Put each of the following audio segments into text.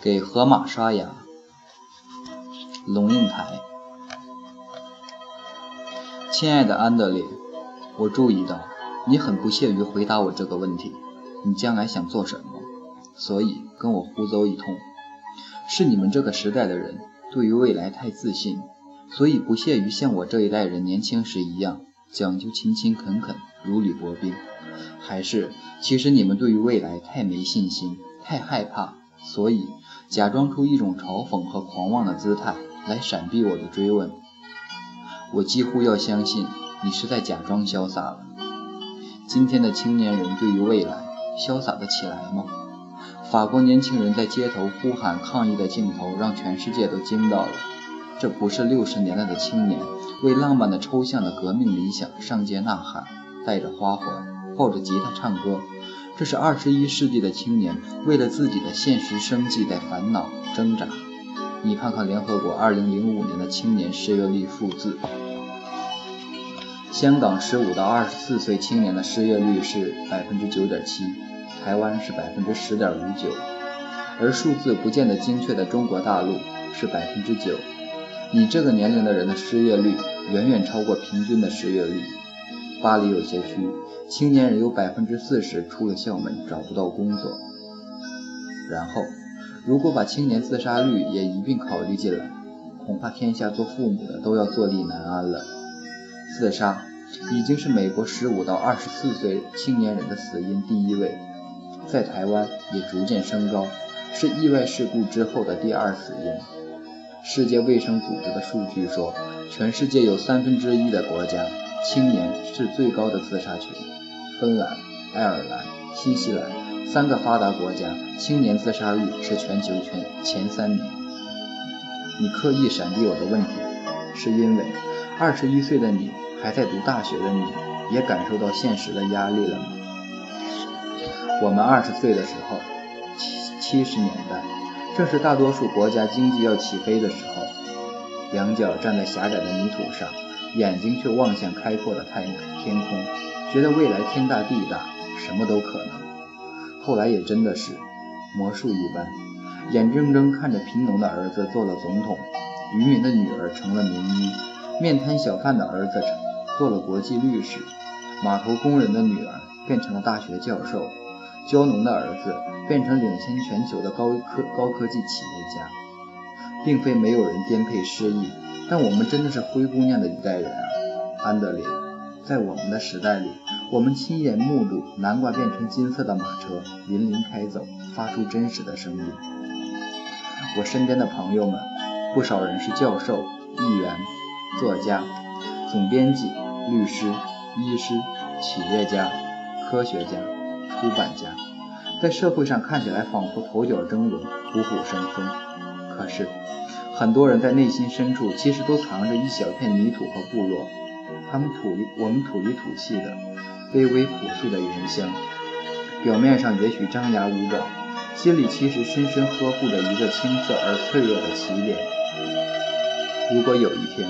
给河马刷牙。龙应台，亲爱的安德烈，我注意到你很不屑于回答我这个问题。你将来想做什么？所以跟我胡诌一通。是你们这个时代的人对于未来太自信，所以不屑于像我这一代人年轻时一样讲究勤勤恳恳、如履薄冰。还是其实你们对于未来太没信心、太害怕，所以假装出一种嘲讽和狂妄的姿态？来闪避我的追问，我几乎要相信你是在假装潇洒了。今天的青年人对于未来潇洒得起来吗？法国年轻人在街头呼喊抗议的镜头让全世界都惊到了。这不是六十年代的青年为浪漫的抽象的革命理想上街呐喊，带着花环，抱着吉他唱歌。这是二十一世纪的青年为了自己的现实生计在烦恼挣扎。你看看联合国二零零五年的青年失业率数字，香港十五到二十四岁青年的失业率是百分之九点七，台湾是百分之十点五九，而数字不见得精确的中国大陆是百分之九。你这个年龄的人的失业率远远超过平均的失业率。巴黎有些区，青年人有百分之四十出了校门找不到工作，然后。如果把青年自杀率也一并考虑进来，恐怕天下做父母的都要坐立难安了。自杀已经是美国十五到二十四岁青年人的死因第一位，在台湾也逐渐升高，是意外事故之后的第二死因。世界卫生组织的数据说，全世界有三分之一的国家青年是最高的自杀群，芬兰、爱尔兰、新西兰。三个发达国家青年自杀率是全球全前三名。你刻意闪避我的问题，是因为二十一岁的你还在读大学的你，也感受到现实的压力了吗？我们二十岁的时候，七七十年代，正是大多数国家经济要起飞的时候，两脚站在狭窄的泥土上，眼睛却望向开阔的太天空，觉得未来天大地大，什么都可能。后来也真的是魔术一般，眼睁睁看着贫农的儿子做了总统，渔民的女儿成了名医，面摊小贩的儿子做了国际律师，码头工人的女儿变成了大学教授，蕉农的儿子变成领先全球的高科高科技企业家。并非没有人颠沛失意，但我们真的是灰姑娘的一代人啊，安德烈，在我们的时代里。我们亲眼目睹南瓜变成金色的马车林林开走，发出真实的声音。我身边的朋友们，不少人是教授、议员、作家、总编辑、律师、医师、企业家、科学家、出版家，在社会上看起来仿佛头角峥嵘、虎虎生风。可是，很多人在内心深处其实都藏着一小片泥土和部落，他们土里我们土里土气的。卑微朴素的原乡，表面上也许张牙舞爪，心里其实深深呵护着一个青涩而脆弱的起点。如果有一天，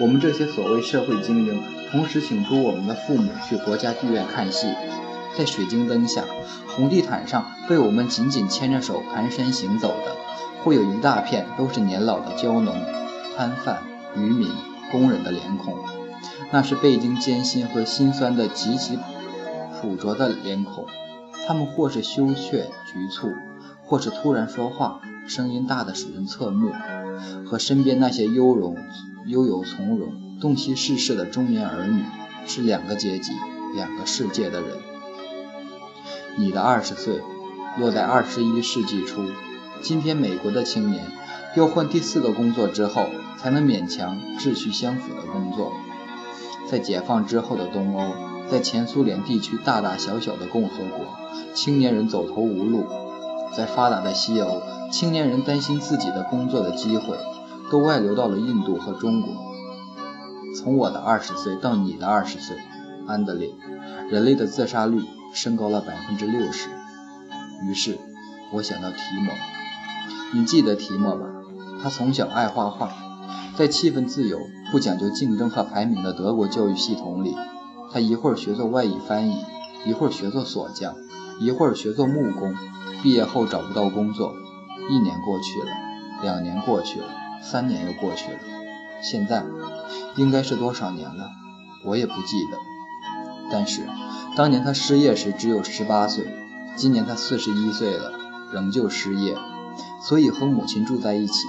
我们这些所谓社会精英同时请出我们的父母去国家剧院看戏，在水晶灯下、红地毯上被我们紧紧牵着手蹒跚行走的，会有一大片都是年老的蕉农、摊贩、渔民、工人的脸孔。那是背经艰辛和辛酸的极其朴拙的脸孔，他们或是羞怯局促，或是突然说话，声音大得使人侧目，和身边那些优容、悠游从容、洞悉世事的中年儿女是两个阶级、两个世界的人。你的二十岁落在二十一世纪初，今天美国的青年要换第四个工作之后，才能勉强志趣相符的工作。在解放之后的东欧，在前苏联地区大大小小的共和国，青年人走投无路；在发达的西欧，青年人担心自己的工作的机会都外流到了印度和中国。从我的二十岁到你的二十岁，安德烈，人类的自杀率升高了百分之六十。于是，我想到提莫，你记得提莫吧？他从小爱画画。在气氛自由、不讲究竞争和排名的德国教育系统里，他一会儿学做外语翻译，一会儿学做锁匠，一会儿学做木工。毕业后找不到工作，一年过去了，两年过去了，三年又过去了，现在应该是多少年了？我也不记得。但是当年他失业时只有十八岁，今年他四十一岁了，仍旧失业，所以和母亲住在一起。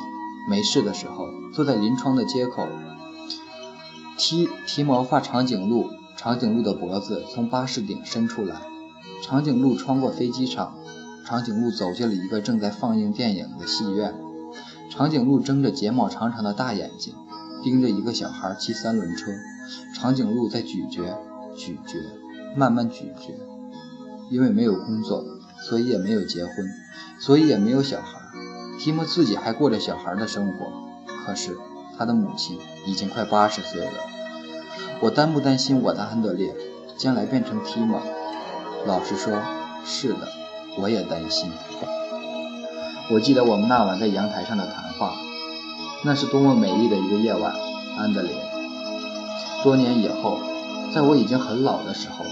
没事的时候，坐在临窗的街口，提提毛画。长颈鹿，长颈鹿的脖子从巴士顶伸出来。长颈鹿穿过飞机场，长颈鹿走进了一个正在放映电影的戏院。长颈鹿睁着睫毛长长的大眼睛，盯着一个小孩骑三轮车。长颈鹿在咀嚼，咀嚼，慢慢咀嚼。因为没有工作，所以也没有结婚，所以也没有小孩。提莫自己还过着小孩的生活，可是他的母亲已经快八十岁了。我担不担心我的安德烈将来变成提莫？老实说，是的，我也担心。我记得我们那晚在阳台上的谈话，那是多么美丽的一个夜晚，安德烈。多年以后，在我已经很老的时候，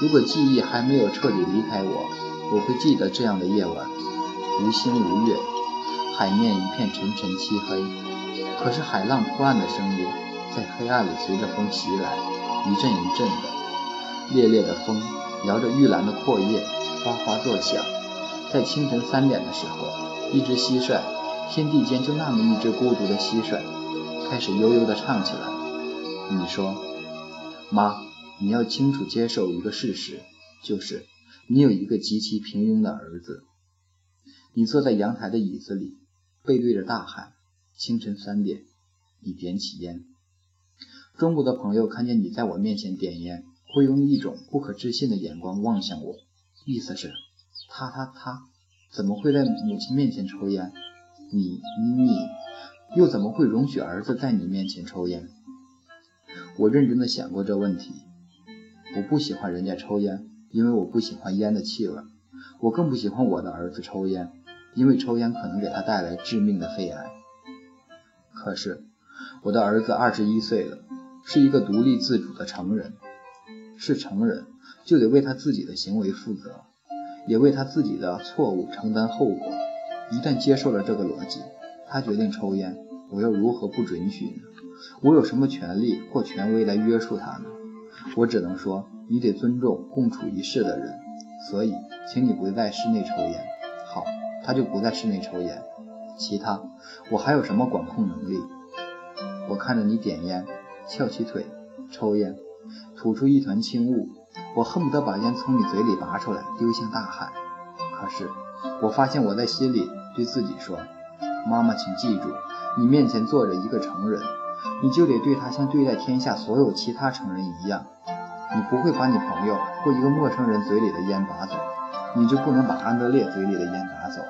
如果记忆还没有彻底离开我，我会记得这样的夜晚，无星无月。海面一片沉沉漆黑，可是海浪破岸的声音在黑暗里随着风袭来，一阵一阵的。烈烈的风摇着玉兰的阔叶，哗哗作响。在清晨三点的时候，一只蟋蟀，天地间就那么一只孤独的蟋蟀，开始悠悠地唱起来。你说，妈，你要清楚接受一个事实，就是你有一个极其平庸的儿子。你坐在阳台的椅子里。背对着大海，清晨三点，你点起烟。中国的朋友看见你在我面前点烟，会用一种不可置信的眼光望向我，意思是，他他他怎么会在母亲面前抽烟？你你你又怎么会容许儿子在你面前抽烟？我认真的想过这问题，我不喜欢人家抽烟，因为我不喜欢烟的气味，我更不喜欢我的儿子抽烟。因为抽烟可能给他带来致命的肺癌。可是，我的儿子二十一岁了，是一个独立自主的成人，是成人就得为他自己的行为负责，也为他自己的错误承担后果。一旦接受了这个逻辑，他决定抽烟，我又如何不准许呢？我有什么权利或权威来约束他呢？我只能说，你得尊重共处一室的人，所以，请你不在室内抽烟。好。他就不在室内抽烟，其他我还有什么管控能力？我看着你点烟，翘起腿抽烟，吐出一团青雾，我恨不得把烟从你嘴里拔出来丢向大海。可是我发现我在心里对自己说：“妈妈，请记住，你面前坐着一个成人，你就得对他像对待天下所有其他成人一样。你不会把你朋友或一个陌生人嘴里的烟拔走。”你就不能把安德烈嘴里的烟拿走？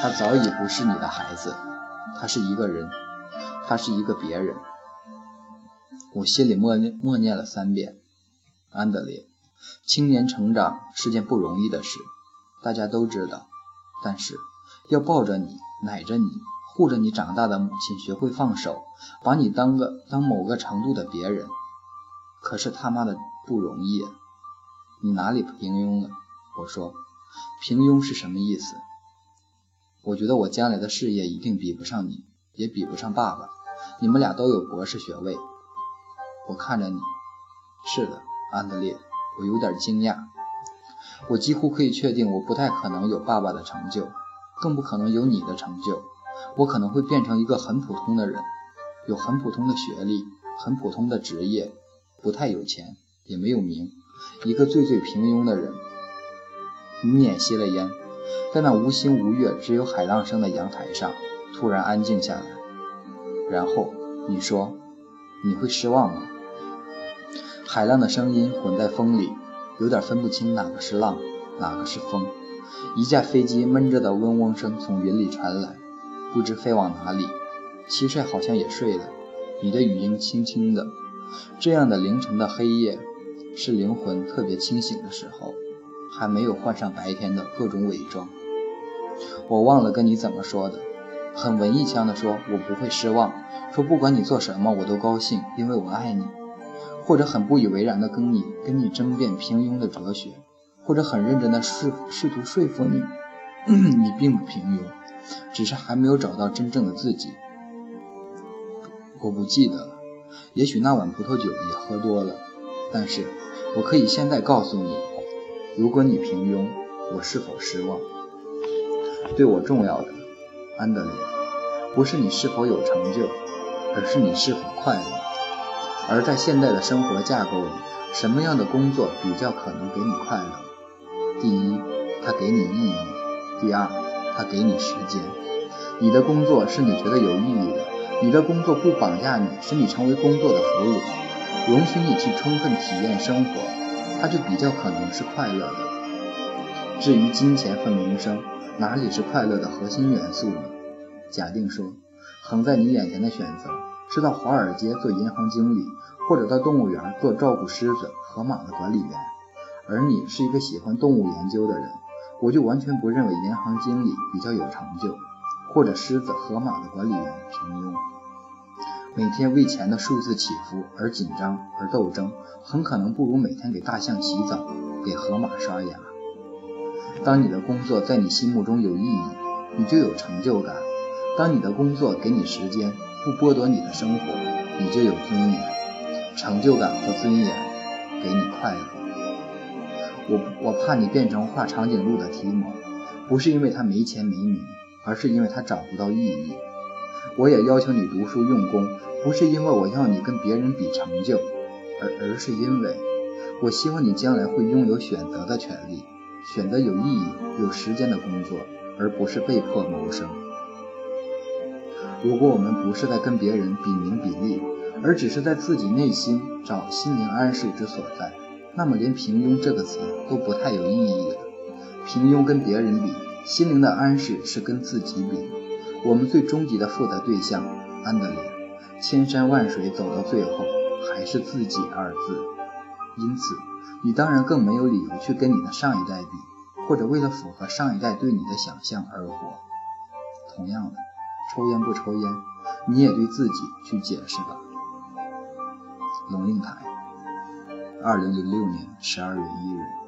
他早已不是你的孩子，他是一个人，他是一个别人。我心里默念默念了三遍：安德烈，青年成长是件不容易的事，大家都知道。但是要抱着你、奶着你、护着你长大的母亲学会放手，把你当个当某个程度的别人，可是他妈的不容易！你哪里平庸了？我说，平庸是什么意思？我觉得我将来的事业一定比不上你，也比不上爸爸。你们俩都有博士学位。我看着你，是的，安德烈，我有点惊讶。我几乎可以确定，我不太可能有爸爸的成就，更不可能有你的成就。我可能会变成一个很普通的人，有很普通的学历，很普通的职业，不太有钱，也没有名，一个最最平庸的人。你捻熄了烟，在那无星无月、只有海浪声的阳台上，突然安静下来。然后你说：“你会失望吗？”海浪的声音混在风里，有点分不清哪个是浪，哪个是风。一架飞机闷着的嗡嗡声从云里传来，不知飞往哪里。蟋蟀好像也睡了。你的语音轻轻的。这样的凌晨的黑夜，是灵魂特别清醒的时候。还没有换上白天的各种伪装，我忘了跟你怎么说的，很文艺腔的说，我不会失望，说不管你做什么我都高兴，因为我爱你，或者很不以为然的跟你跟你争辩平庸的哲学，或者很认真的试试图说服你，你并不平庸，只是还没有找到真正的自己。我不记得了，也许那碗葡萄酒也喝多了。但是，我可以现在告诉你，如果你平庸，我是否失望？对我重要的，安德烈，不是你是否有成就，而是你是否快乐。而在现代的生活架构里，什么样的工作比较可能给你快乐？第一，它给你意义；第二，他给你时间。你的工作是你觉得有意义的，你的工作不绑架你，使你成为工作的俘虏，容许你去充分体验生活，它就比较可能是快乐的。至于金钱和名声，哪里是快乐的核心元素呢？假定说，横在你眼前的选择是到华尔街做银行经理，或者到动物园做照顾狮子、河马的管理员，而你是一个喜欢动物研究的人，我就完全不认为银行经理比较有成就，或者狮子、河马的管理员平庸。每天为钱的数字起伏而紧张而斗争，很可能不如每天给大象洗澡、给河马刷牙。当你的工作在你心目中有意义，你就有成就感；当你的工作给你时间，不剥夺你的生活，你就有尊严。成就感和尊严给你快乐。我我怕你变成画长颈鹿的提莫，不是因为他没钱没名，而是因为他找不到意义。我也要求你读书用功，不是因为我要你跟别人比成就，而而是因为我希望你将来会拥有选择的权利。选择有意义、有时间的工作，而不是被迫谋生。如果我们不是在跟别人比名比利，而只是在自己内心找心灵安适之所在，那么连平庸这个词都不太有意义了。平庸跟别人比，心灵的安适是跟自己比。我们最终极的负责对象，安德烈，千山万水走到最后，还是自己二字。因此。你当然更没有理由去跟你的上一代比，或者为了符合上一代对你的想象而活。同样的，抽烟不抽烟，你也对自己去解释吧。龙应台，二零零六年十二月一日。